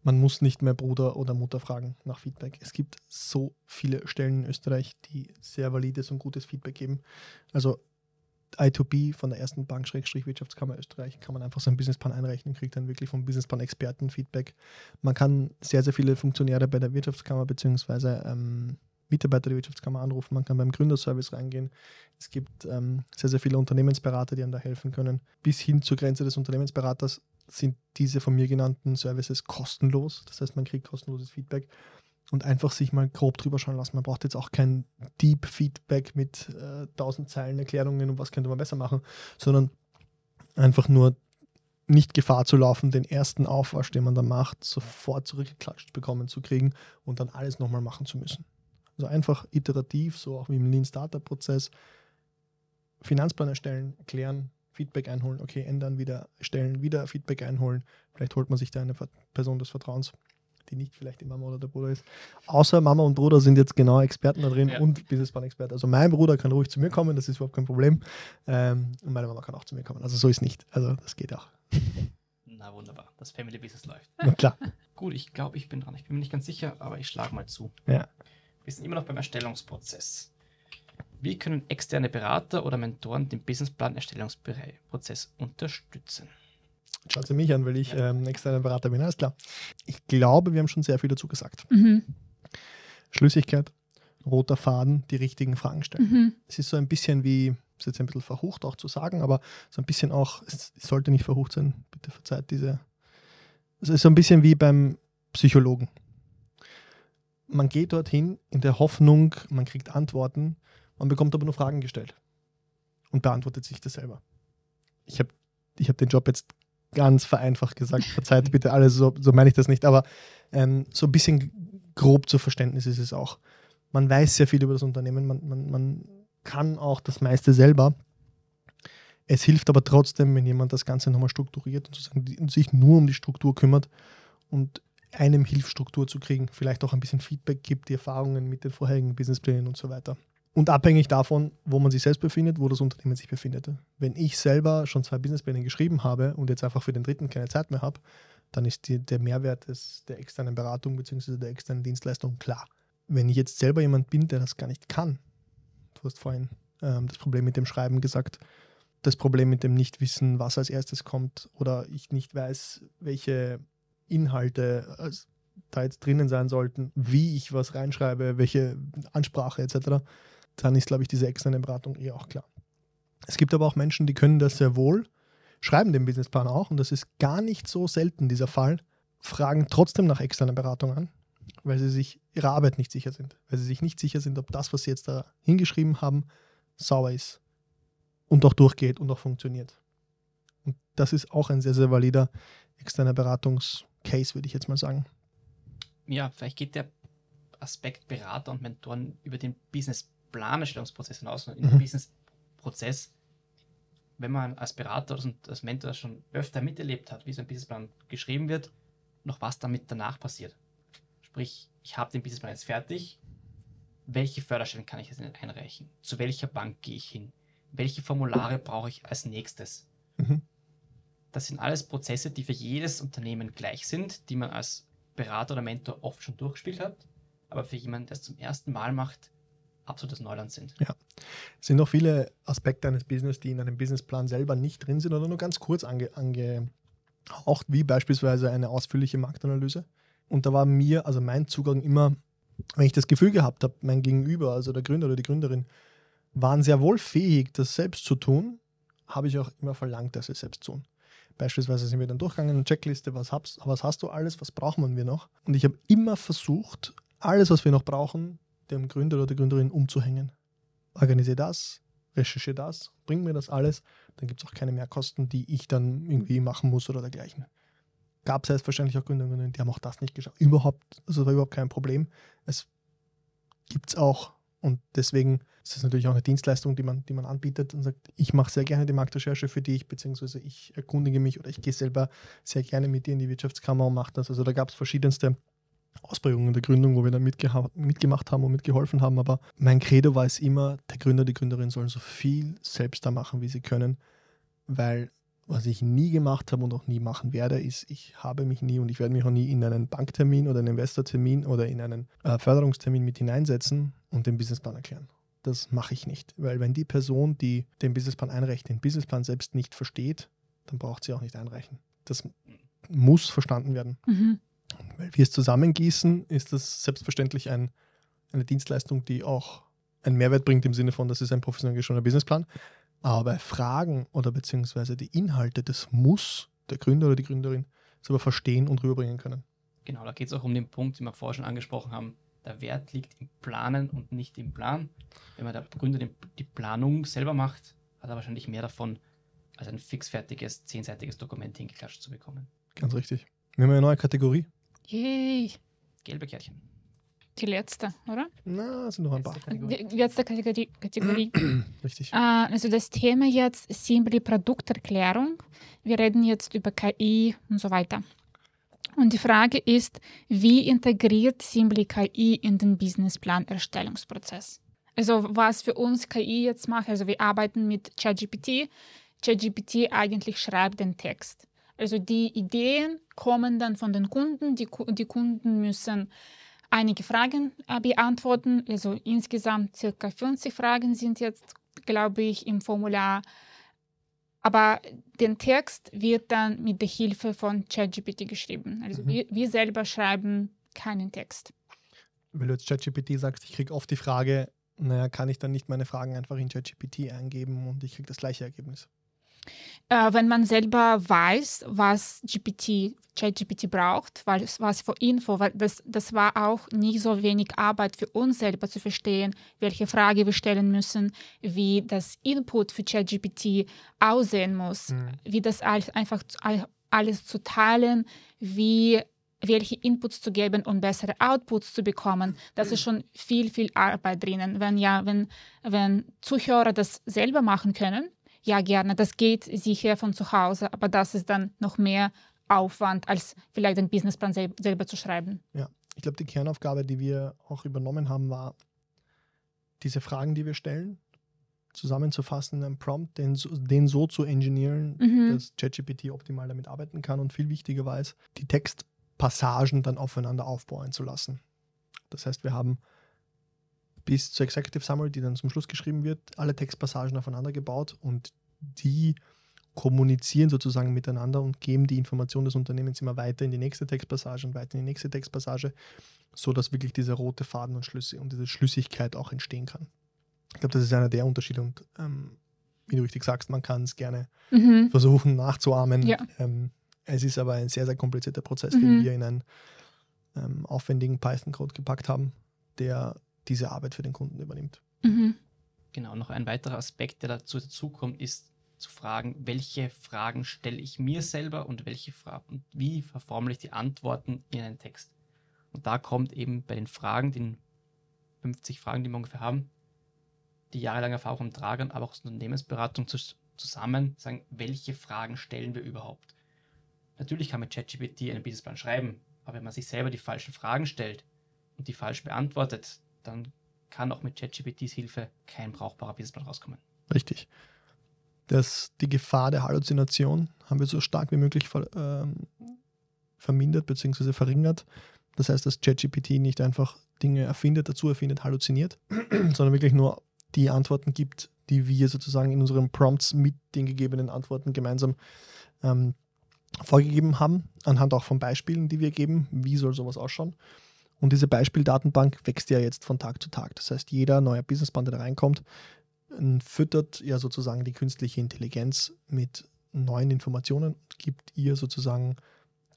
Man muss nicht mehr Bruder oder Mutter fragen nach Feedback. Es gibt so viele Stellen in Österreich, die sehr valides und gutes Feedback geben. Also I2B von der ersten Bank Wirtschaftskammer Österreich kann man einfach seinen Businessplan einrechnen, kriegt dann wirklich vom Businessplan-Experten Feedback. Man kann sehr, sehr viele Funktionäre bei der Wirtschaftskammer bzw. Ähm, Mitarbeiter der Wirtschaftskammer anrufen, man kann beim Gründerservice reingehen. Es gibt ähm, sehr, sehr viele Unternehmensberater, die einem da helfen können. Bis hin zur Grenze des Unternehmensberaters sind diese von mir genannten Services kostenlos. Das heißt, man kriegt kostenloses Feedback und einfach sich mal grob drüber schauen lassen. Man braucht jetzt auch kein Deep Feedback mit äh, tausend Zeilen Erklärungen und was könnte man besser machen, sondern einfach nur nicht Gefahr zu laufen, den ersten Aufwasch, den man da macht, sofort zurückgeklatscht bekommen zu kriegen und dann alles nochmal machen zu müssen. Also einfach iterativ, so auch wie im Lean Startup Prozess, Finanzplan erstellen, erklären, Feedback einholen, okay, ändern, wieder erstellen, wieder Feedback einholen. Vielleicht holt man sich da eine Person des Vertrauens, die nicht vielleicht die Mama oder der Bruder ist. Außer Mama und Bruder sind jetzt genau Experten da drin Ja. und Businessplan-Experte. Also mein Bruder kann ruhig zu mir kommen, das ist überhaupt kein Problem. Ähm, und meine Mama kann auch zu mir kommen. Also so ist nicht. Also das geht auch. *laughs* Na wunderbar, das Family Business läuft. Na klar. *laughs* Gut, ich glaube, ich bin dran. Ich bin mir nicht ganz sicher, aber ich schlage mal zu. Ja. Wir sind immer noch beim Erstellungsprozess. Wie können externe Berater oder Mentoren den Businessplan-Erstellungsprozess unterstützen? Schaut sie mich an, weil ich ähm, externer Berater bin. Alles klar. Ich glaube, wir haben schon sehr viel dazu gesagt. Mhm. Schlüssigkeit, roter Faden, die richtigen Fragen stellen. Mhm. Es ist so ein bisschen wie, ist jetzt ein bisschen verhucht auch zu sagen, aber so ein bisschen auch, es sollte nicht verhucht sein, bitte verzeiht diese. Es ist so ein bisschen wie beim Psychologen. Man geht dorthin in der Hoffnung, man kriegt Antworten, man bekommt aber nur Fragen gestellt und beantwortet sich das selber. Ich habe ich hab den Job jetzt ganz vereinfacht gesagt, verzeiht bitte alles, so, so meine ich das nicht, aber ähm, so ein bisschen grob zu Verständnis ist es auch. Man weiß sehr viel über das Unternehmen, man, man, man kann auch das meiste selber. Es hilft aber trotzdem, wenn jemand das Ganze nochmal strukturiert und sich nur um die Struktur kümmert und einem hilft, Struktur zu kriegen, vielleicht auch ein bisschen Feedback gibt, die Erfahrungen mit den vorherigen Businessplänen und so weiter. Und abhängig davon, wo man sich selbst befindet, wo das Unternehmen sich befindet. Wenn ich selber schon zwei Businesspläne geschrieben habe und jetzt einfach für den dritten keine Zeit mehr habe, dann ist die, der Mehrwert des, der externen Beratung bzw. der externen Dienstleistung klar. Wenn ich jetzt selber jemand bin, der das gar nicht kann, du hast vorhin ähm, das Problem mit dem Schreiben gesagt, das Problem mit dem Nichtwissen, was als erstes kommt, oder ich nicht weiß, welche Inhalte als, da jetzt drinnen sein sollten, wie ich was reinschreibe, welche Ansprache etc., dann ist, glaube ich, diese externe Beratung eh auch klar. Es gibt aber auch Menschen, die können das sehr wohl, schreiben den Businessplan auch, und das ist gar nicht so selten dieser Fall, fragen trotzdem nach externer Beratung an, weil sie sich ihrer Arbeit nicht sicher sind, weil sie sich nicht sicher sind, ob das, was sie jetzt da hingeschrieben haben, sauber ist und auch durchgeht und auch funktioniert. Und das ist auch ein sehr, sehr valider externer Beratungscase, würde ich jetzt mal sagen. Ja, vielleicht geht der Aspekt Berater und Mentoren über den Businessplan-Erstellungsprozess hinaus und in den Mhm. Businessprozess. Wenn man als Berater und als Mentor schon öfter miterlebt hat, wie so ein Businessplan geschrieben wird, noch was damit danach passiert. Sprich, ich habe den Businessplan jetzt fertig. Welche Förderstellen kann ich jetzt einreichen? Zu welcher Bank gehe ich hin? Welche Formulare brauche ich als nächstes? Mhm. Das sind alles Prozesse, die für jedes Unternehmen gleich sind, die man als Berater oder Mentor oft schon durchgespielt hat, aber für jemanden, der es zum ersten Mal macht, absolutes Neuland sind. Ja. Es sind noch viele Aspekte eines Business, die in einem Businessplan selber nicht drin sind oder nur ganz kurz ange, angehaucht, wie beispielsweise eine ausführliche Marktanalyse. Und da war mir, also mein Zugang immer, wenn ich das Gefühl gehabt habe, mein Gegenüber, also der Gründer oder die Gründerin, waren sehr wohl fähig, das selbst zu tun, habe ich auch immer verlangt, dass sie es selbst tun. Beispielsweise sind wir dann durchgegangen, eine Checkliste, was, was hast du alles, was brauchen wir noch? Und ich habe immer versucht, alles, was wir noch brauchen, dem Gründer oder der Gründerin umzuhängen. Organisiere das, recherchiere das, bring mir das alles, dann gibt es auch keine Mehrkosten, die ich dann irgendwie machen muss oder dergleichen. Gab es selbstverständlich auch Gründerinnen, die haben auch das nicht geschafft. Überhaupt, also war überhaupt kein Problem. Es gibt es auch und deswegen ist das natürlich auch eine Dienstleistung, die man, die man anbietet und sagt, ich mache sehr gerne die Marktrecherche für dich, beziehungsweise ich erkundige mich oder ich gehe selber sehr gerne mit dir in die Wirtschaftskammer und mache das. Also da gab es verschiedenste Ausprägungen der Gründung, wo wir dann mitgemacht haben und mitgeholfen haben. Aber mein Credo war es immer, der Gründer, die Gründerin sollen so viel selbst da machen, wie sie können, weil was ich nie gemacht habe und auch nie machen werde, ist, ich habe mich nie und ich werde mich auch nie in einen Banktermin oder einen Investortermin oder in einen äh, Förderungstermin mit hineinsetzen und den Businessplan erklären. Das mache ich nicht, weil wenn die Person, die den Businessplan einreicht, den Businessplan selbst nicht versteht, dann braucht sie auch nicht einreichen. Das muss verstanden werden. Mhm. Weil wir es zusammengießen, ist das selbstverständlich ein, eine Dienstleistung, die auch einen Mehrwert bringt im Sinne von, das ist ein professionell geschriebener Businessplan. Aber bei Fragen oder beziehungsweise die Inhalte, das muss der Gründer oder die Gründerin selber verstehen und rüberbringen können. Genau, da geht es auch um den Punkt, den wir vorher schon angesprochen haben. Der Wert liegt im Planen und nicht im Plan. Wenn man der Gründer die Planung selber macht, hat er wahrscheinlich mehr davon, als ein fixfertiges, zehnseitiges Dokument hingeklatscht zu bekommen. Ganz richtig. Wir haben eine neue Kategorie. Yay! Gelbe Kärtchen. Die letzte, oder? Na, sind noch ein paar. Die letzte Kategorie. Kategorie. *clears throat* Richtig. Äh, also das Thema jetzt Simply Produkterklärung. Wir reden jetzt über KI und so weiter. Und die Frage ist, wie integriert Simply KI in den Businessplan-Erstellungsprozess? Also was für uns KI jetzt macht, also wir arbeiten mit ChatGPT. ChatGPT eigentlich schreibt den Text. Also die Ideen kommen dann von den Kunden. Die, die Kunden müssen einige Fragen äh, beantworten. Also insgesamt circa 50 Fragen sind jetzt, glaube ich, im Formular. Aber den Text wird dann mit der Hilfe von ChatGPT geschrieben. Also mhm. wir, wir selber schreiben keinen Text. Wenn du jetzt ChatGPT sagst, ich kriege oft die Frage, naja, kann ich dann nicht meine Fragen einfach in ChatGPT eingeben und ich kriege das gleiche Ergebnis? Äh, wenn man selber weiß, was GPT, ChatGPT braucht, weil es was für Info, weil das, das war auch nicht so wenig Arbeit für uns selber zu verstehen, welche Frage wir stellen müssen, wie das Input für ChatGPT aussehen muss, mhm. wie das alles, einfach alles zu teilen, wie welche Inputs zu geben und bessere Outputs zu bekommen. Das ist schon viel, viel Arbeit drinnen. Wenn ja, wenn, wenn Zuhörer das selber machen können, ja gerne, das geht sicher von zu Hause, aber das ist dann noch mehr Aufwand, als vielleicht den Businessplan sel selber zu schreiben. Ja, ich glaube, die Kernaufgabe, die wir auch übernommen haben, war, diese Fragen, die wir stellen, zusammenzufassen in einem Prompt, den, den so zu engineeren, mhm. dass ChatGPT optimal damit arbeiten kann und viel wichtiger war es, die Textpassagen dann aufeinander aufbauen zu lassen. Das heißt, wir haben bis zur Executive Summary, die dann zum Schluss geschrieben wird, alle Textpassagen aufeinander gebaut und die kommunizieren sozusagen miteinander und geben die Information des Unternehmens immer weiter in die nächste Textpassage und weiter in die nächste Textpassage, sodass wirklich dieser rote Faden und Schlüsse und diese Schlüssigkeit auch entstehen kann. Ich glaube, das ist einer der Unterschiede und ähm, wie du richtig sagst, man kann es gerne mhm. versuchen nachzuahmen. Ja. Ähm, es ist aber ein sehr, sehr komplizierter Prozess, mhm. den wir in einen ähm, aufwendigen Python-Code gepackt haben, der diese Arbeit für den Kunden übernimmt. Mhm. Genau, noch ein weiterer Aspekt, der dazu dazukommt, ist zu fragen, welche Fragen stelle ich mir selber und welche Fragen und wie verformle ich die Antworten in einen Text. Und da kommt eben bei den Fragen, den 50 Fragen, die wir ungefähr haben, die jahrelange Erfahrung vom Tragern, aber auch aus Unternehmensberatung zu, zusammen, sagen, welche Fragen stellen wir überhaupt. Natürlich kann man ChatGPT einen Businessplan schreiben, aber wenn man sich selber die falschen Fragen stellt und die falsch beantwortet, dann kann auch mit ChatGPTs Hilfe kein brauchbarer Businessplan rauskommen. Richtig. Das, die Gefahr der Halluzination haben wir so stark wie möglich ver, ähm, vermindert bzw. verringert. Das heißt, dass ChatGPT nicht einfach Dinge erfindet, dazu erfindet, halluziniert, *clears throat* sondern wirklich nur die Antworten gibt, die wir sozusagen in unseren Prompts mit den gegebenen Antworten gemeinsam ähm, vorgegeben haben, anhand auch von Beispielen, die wir geben. Wie soll sowas ausschauen? Und diese Beispieldatenbank wächst ja jetzt von Tag zu Tag. Das heißt, jeder neue Businessplan, der da reinkommt, füttert ja sozusagen die künstliche Intelligenz mit neuen Informationen und gibt ihr sozusagen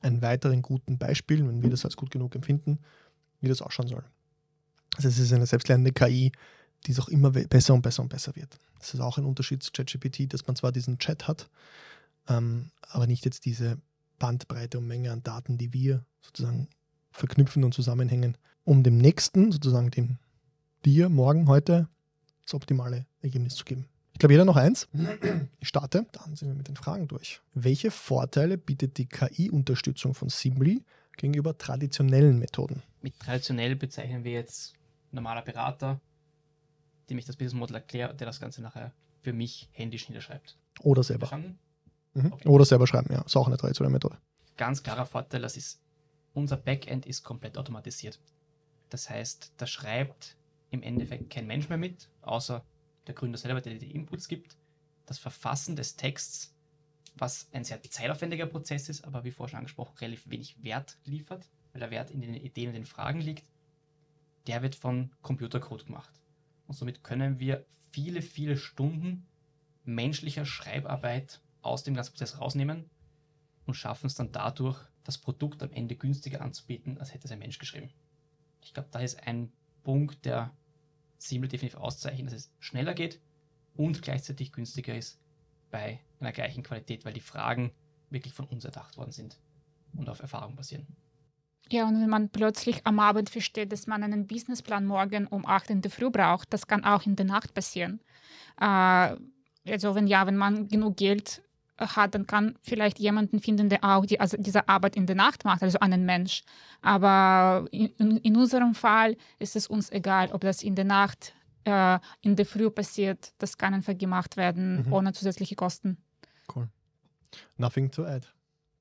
einen weiteren guten Beispiel, wenn wir das als gut genug empfinden, wie das ausschauen soll. Also es ist eine selbstlernende KI, die es auch immer besser und besser und besser wird. Das ist auch ein Unterschied zu ChatGPT, dass man zwar diesen Chat hat, ähm, aber nicht jetzt diese Bandbreite und Menge an Daten, die wir sozusagen verknüpfen und zusammenhängen, um dem nächsten, sozusagen dem dir morgen, heute, das optimale Ergebnis zu geben. Ich glaube, jeder noch eins. Ich starte, dann sind wir mit den Fragen durch. Welche Vorteile bietet die KI-Unterstützung von Simly gegenüber traditionellen Methoden? Mit traditionell bezeichnen wir jetzt normaler Berater, dem ich das Business Model erkläre, der das Ganze nachher für mich händisch niederschreibt. Oder selber. Mhm. Okay. Oder selber schreiben, ja. Ist auch eine traditionelle Methode. Ganz klarer Vorteil, das ist, unser Backend ist komplett automatisiert. Das heißt, da schreibt im Endeffekt kein Mensch mehr mit, außer der Gründer selber, der die Inputs gibt. Das Verfassen des Texts, was ein sehr zeitaufwendiger Prozess ist, aber wie vorher schon angesprochen, relativ wenig Wert liefert, weil der Wert in den Ideen und den Fragen liegt, der wird von Computercode gemacht. Und somit können wir viele, viele Stunden menschlicher Schreibarbeit aus dem ganzen Prozess rausnehmen und schaffen es dann dadurch, das Produkt am Ende günstiger anzubieten, als hätte es ein Mensch geschrieben. Ich glaube, da ist ein Punkt, der Simple definitiv auszeichnet, dass es schneller geht und gleichzeitig günstiger ist bei einer gleichen Qualität, weil die Fragen wirklich von uns erdacht worden sind und auf Erfahrung basieren. Ja, und wenn man plötzlich am Abend versteht, dass man einen Businessplan morgen um 8 in der Früh braucht, das kann auch in der Nacht passieren. Äh, also wenn ja, wenn man genug Geld hat, dann kann vielleicht jemanden finden, der auch die, also diese Arbeit in der Nacht macht, also einen Mensch. Aber in, in unserem Fall ist es uns egal, ob das in der Nacht, äh, in der Früh passiert. Das kann einfach gemacht werden, mhm. ohne zusätzliche Kosten. Cool. Nothing to add.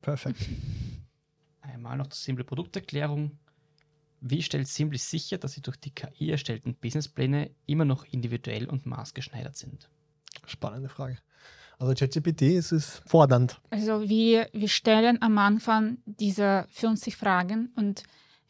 Perfekt. *laughs* Einmal noch zur simple Produkterklärung. Wie stellt Simply sicher, dass die durch die KI erstellten Businesspläne immer noch individuell und maßgeschneidert sind? Spannende Frage. Also ChatGPT ist es fordernd. Also wir, wir stellen am Anfang diese 50 Fragen und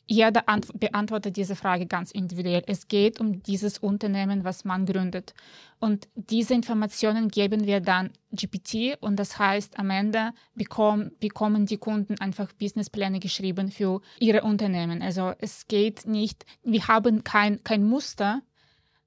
jeder beantwortet diese Frage ganz individuell. Es geht um dieses Unternehmen, was man gründet. Und diese Informationen geben wir dann GPT und das heißt, am Ende bekommen, bekommen die Kunden einfach Businesspläne geschrieben für ihre Unternehmen. Also es geht nicht, wir haben kein, kein Muster,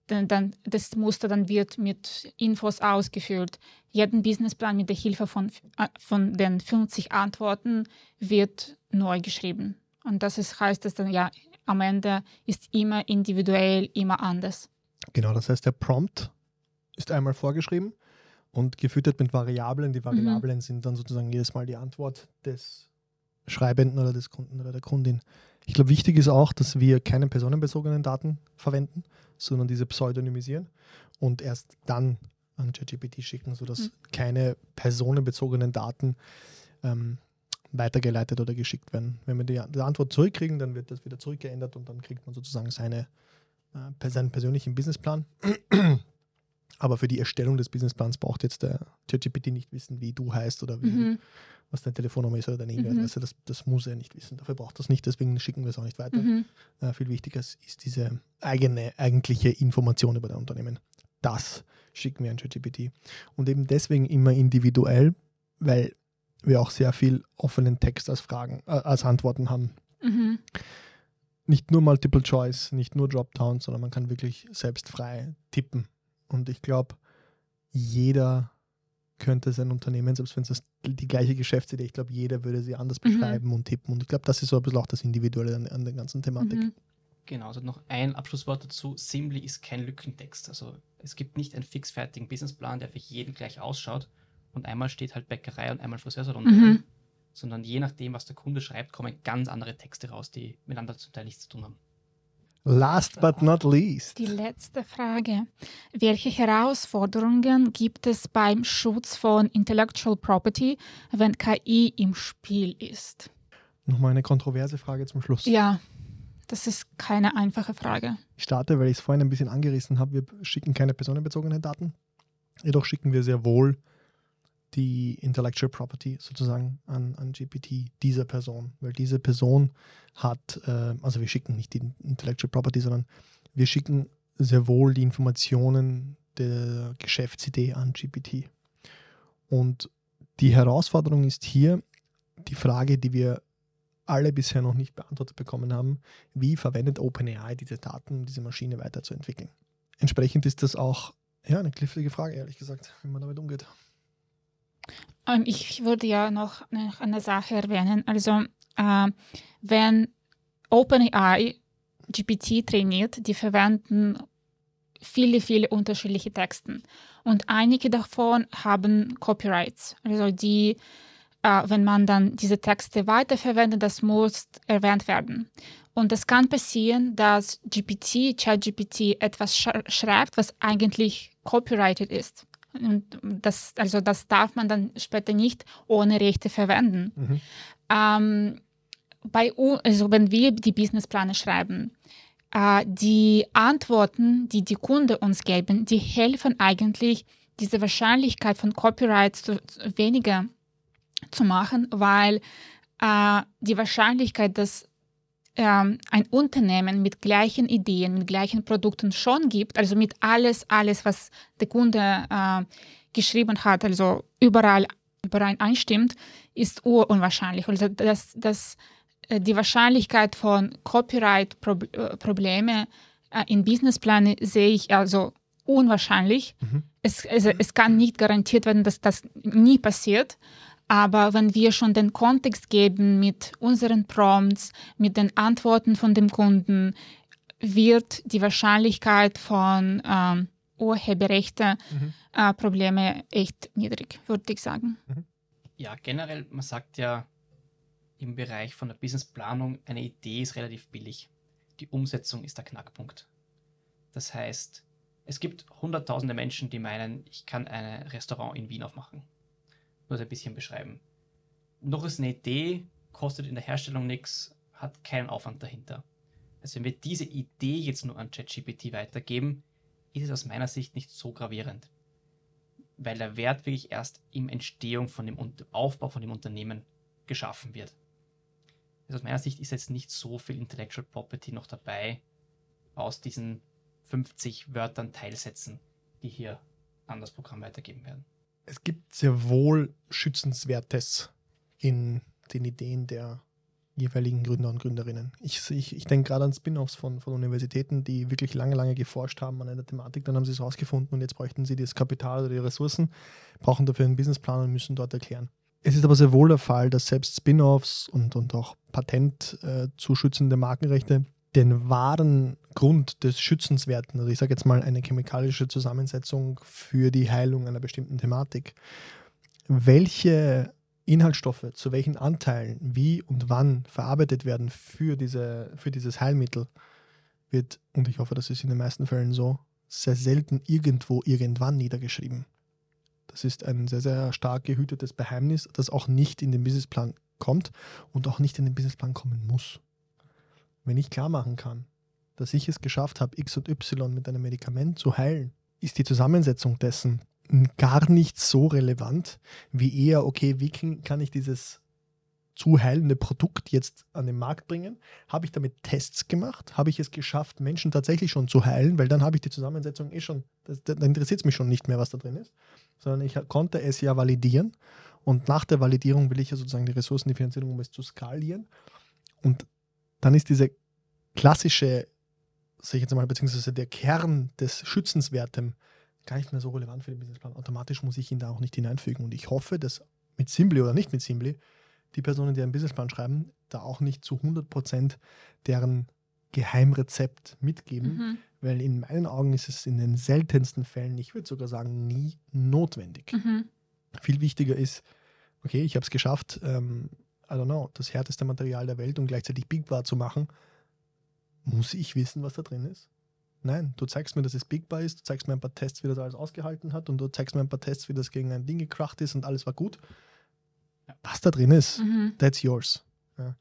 dann, das Muster dann wird mit Infos ausgefüllt. Jeden Businessplan mit der Hilfe von, äh, von den 50 Antworten wird neu geschrieben. Und das ist, heißt es dann ja, am Ende ist immer individuell, immer anders. Genau, das heißt, der Prompt ist einmal vorgeschrieben und gefüttert mit Variablen. Die Variablen mhm. sind dann sozusagen jedes Mal die Antwort des Schreibenden oder des Kunden oder der Kundin. Ich glaube, wichtig ist auch, dass wir keine personenbezogenen Daten verwenden, sondern diese pseudonymisieren und erst dann an ChatGPT schicken, sodass mhm. keine personenbezogenen Daten ähm, weitergeleitet oder geschickt werden. Wenn wir die, die, Antwort zurückkriegen, dann wird das wieder zurückgeändert und dann kriegt man sozusagen seine, äh, seinen persönlichen Businessplan. Aber für die Erstellung des Businessplans braucht jetzt der ChatGPT nicht wissen, wie du heißt oder wie, mhm. was deine Telefonnummer ist oder deine E-Mail-Adresse. Mhm. Das, das, muss er nicht wissen. Dafür braucht er es nicht, deswegen schicken wir es auch nicht weiter. Mhm. Äh, viel wichtiger ist diese eigene, eigentliche Information über dein Unternehmen. Das schicken wir an ChatGPT. Und eben deswegen immer individuell, weil wir auch sehr viel offenen Text als Fragen, äh, als Antworten haben. Mhm. Nicht nur Multiple Choice, nicht nur Dropdown, sondern man kann wirklich selbst frei tippen und ich glaube, jeder könnte sein Unternehmen, selbst wenn es die gleiche Geschäftsidee, ich glaube, jeder würde sie anders mhm. beschreiben und tippen. Und ich glaube, das ist so ein bisschen auch das Individuelle an, an der ganzen Thematik. Mhm. Genau, also noch ein Abschlusswort dazu. Simly ist kein Lückentext. Also es gibt nicht einen fixfertigen Businessplan, der für jeden gleich ausschaut und einmal steht halt Bäckerei und einmal Friseursalon mhm. sondern je nachdem, was der Kunde schreibt, kommen ganz andere Texte raus, die miteinander zum Teil nichts zu tun haben. Last but not least. Die letzte Frage. Welche Herausforderungen gibt es beim Schutz von Intellectual Property, wenn KI im Spiel ist? Nochmal eine kontroverse Frage zum Schluss. Ja, das ist keine einfache Frage. Ich starte, weil ich es vorhin ein bisschen angerissen habe. Wir schicken keine personenbezogenen Daten. Jedoch schicken wir sehr wohl die Intellectual Property sozusagen an, an GPT dieser Person, weil diese Person hat, äh, also wir schicken nicht die Intellectual Property, sondern wir schicken sehr wohl die Informationen der Geschäftsidee an GPT. Und die Herausforderung ist hier die Frage, die wir alle bisher noch nicht beantwortet bekommen haben, wie verwendet OpenAI diese Daten, um diese Maschine weiterzuentwickeln. Entsprechend ist das auch ja, eine knifflige Frage, ehrlich gesagt, wie man damit umgeht. Ähm, ich würde ja noch eine Sache erwähnen. Also, äh, wenn OpenAI GPT trainiert, die verwenden viele, viele unterschiedliche Texte. Und einige davon haben Copyrights. Also die, äh, wenn man dann diese Texte weiterverwendet, das muss erwähnt werden. Und es kann passieren, dass GPT, ChatGPT etwas sch schreibt, was eigentlich copyrighted ist. Und das, also das darf man dann später nicht ohne Rechte verwenden. Mhm. Ähm, bei, also wenn wir die Businesspläne schreiben, äh, die Antworten, die die Kunden uns geben, die helfen eigentlich, diese Wahrscheinlichkeit von Copyrights zu, weniger zu machen, weil äh, die Wahrscheinlichkeit, dass ähm, ein Unternehmen mit gleichen Ideen, mit gleichen Produkten schon gibt, also mit alles, alles, was der Kunde äh, geschrieben hat, also überall, überall einstimmt, ist unwahrscheinlich. Also das, das, äh, die Wahrscheinlichkeit von Copyright-Probleme äh, in Businessplänen sehe ich also unwahrscheinlich. Mhm. Es, also, es kann nicht garantiert werden, dass das nie passiert. Aber wenn wir schon den Kontext geben mit unseren Prompts, mit den Antworten von dem Kunden, wird die Wahrscheinlichkeit von ähm, Urheberrechte-Probleme mhm. äh, echt niedrig, würde ich sagen. Mhm. Ja, generell, man sagt ja im Bereich von der Businessplanung, eine Idee ist relativ billig. Die Umsetzung ist der Knackpunkt. Das heißt, es gibt hunderttausende Menschen, die meinen, ich kann ein Restaurant in Wien aufmachen nur ein bisschen beschreiben. Noch ist eine Idee, kostet in der Herstellung nichts, hat keinen Aufwand dahinter. Also wenn wir diese Idee jetzt nur an ChatGPT weitergeben, ist es aus meiner Sicht nicht so gravierend. Weil der Wert wirklich erst im Entstehung von dem Aufbau von dem Unternehmen geschaffen wird. Also aus meiner Sicht ist jetzt nicht so viel Intellectual Property noch dabei aus diesen 50 Wörtern Teilsätzen, die hier an das Programm weitergeben werden es gibt sehr wohl Schützenswertes in den Ideen der jeweiligen Gründer und Gründerinnen. Ich, ich, ich denke gerade an Spin-offs von, von Universitäten, die wirklich lange, lange geforscht haben an einer Thematik, dann haben sie es rausgefunden und jetzt bräuchten sie das Kapital oder die Ressourcen, brauchen dafür einen Businessplan und müssen dort erklären. Es ist aber sehr wohl der Fall, dass selbst Spin-offs und, und auch patentzuschützende äh, Markenrechte den wahren Grund des Schützenswerten, also ich sage jetzt mal eine chemikalische Zusammensetzung für die Heilung einer bestimmten Thematik, welche Inhaltsstoffe zu welchen Anteilen wie und wann verarbeitet werden für, diese, für dieses Heilmittel, wird, und ich hoffe, das ist in den meisten Fällen so, sehr selten irgendwo irgendwann niedergeschrieben. Das ist ein sehr, sehr stark gehütetes Geheimnis, das auch nicht in den Businessplan kommt und auch nicht in den Businessplan kommen muss. Wenn ich klar machen kann, dass ich es geschafft habe, X und Y mit einem Medikament zu heilen, ist die Zusammensetzung dessen gar nicht so relevant, wie eher, okay, wie kann ich dieses zu heilende Produkt jetzt an den Markt bringen? Habe ich damit Tests gemacht? Habe ich es geschafft, Menschen tatsächlich schon zu heilen? Weil dann habe ich die Zusammensetzung eh schon, da interessiert es mich schon nicht mehr, was da drin ist, sondern ich konnte es ja validieren und nach der Validierung will ich ja sozusagen die Ressourcen, die Finanzierung, um es zu skalieren. Und dann ist diese klassische, sag ich jetzt mal, beziehungsweise der Kern des Schützenswertem gar nicht mehr so relevant für den Businessplan. Automatisch muss ich ihn da auch nicht hineinfügen. Und ich hoffe, dass mit Simply oder nicht mit Simply die Personen, die einen Businessplan schreiben, da auch nicht zu 100 Prozent deren Geheimrezept mitgeben, mhm. weil in meinen Augen ist es in den seltensten Fällen, ich würde sogar sagen, nie notwendig. Mhm. Viel wichtiger ist, okay, ich habe es geschafft, ähm, I don't know, das härteste Material der Welt und gleichzeitig Big Bar zu machen, muss ich wissen, was da drin ist? Nein, du zeigst mir, dass es Big Bar ist, du zeigst mir ein paar Tests, wie das alles ausgehalten hat und du zeigst mir ein paar Tests, wie das gegen ein Ding gekracht ist und alles war gut. Was da drin ist, mhm. that's yours. Ja.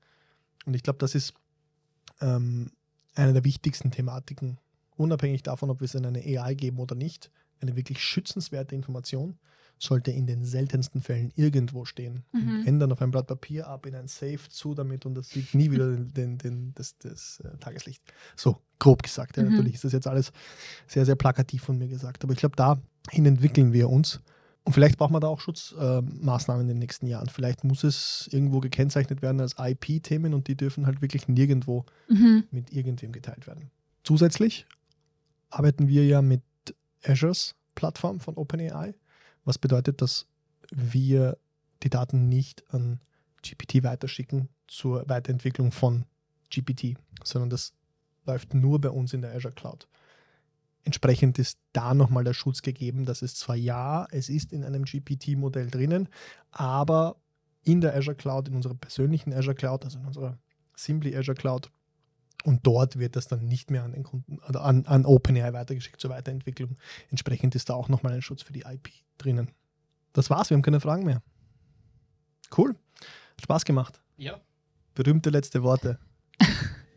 Und ich glaube, das ist ähm, eine der wichtigsten Thematiken, unabhängig davon, ob wir es in eine AI geben oder nicht. Eine wirklich schützenswerte Information sollte in den seltensten Fällen irgendwo stehen. Mhm. Dann auf ein Blatt Papier ab in ein Safe zu damit und das sieht nie wieder den, den, den, das, das äh, Tageslicht. So, grob gesagt. Ja, Mhm. Natürlich ist das jetzt alles sehr, sehr plakativ von mir gesagt. Aber ich glaube, dahin entwickeln wir uns. Und vielleicht braucht man da auch Schutzmaßnahmen äh, in den nächsten Jahren. Vielleicht muss es irgendwo gekennzeichnet werden als IP-Themen und die dürfen halt wirklich nirgendwo Mhm. mit irgendwem geteilt werden. Zusätzlich arbeiten wir ja mit Azures Plattform von OpenAI, was bedeutet, dass wir die Daten nicht an GPT weiterschicken zur Weiterentwicklung von GPT, sondern das läuft nur bei uns in der Azure Cloud. Entsprechend ist da nochmal der Schutz gegeben, dass es zwar ja, es ist in einem GPT-Modell drinnen, aber in der Azure Cloud, in unserer persönlichen Azure Cloud, also in unserer Simply Azure Cloud, und dort wird das dann nicht mehr an den Kunden oder an, an OpenAI weitergeschickt zur Weiterentwicklung. Entsprechend ist da auch nochmal ein Schutz für die IP drinnen. Das war's, wir haben keine Fragen mehr. Cool. Hat Spaß gemacht. Ja. Berühmte letzte Worte.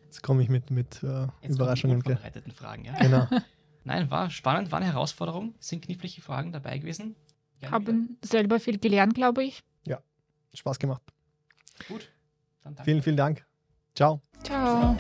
Jetzt komme ich mit, mit äh, Jetzt Überraschungen. unvorbereiteten Fragen, ja. Genau. *laughs* Nein, war spannend, war eine Herausforderung. Sind knifflige Fragen dabei gewesen. Gerne Haben selber viel gelernt, glaube ich. Spaß gemacht. wieder. Gut. Dann danke. Vielen, vielen Dank. Ciao. Ciao.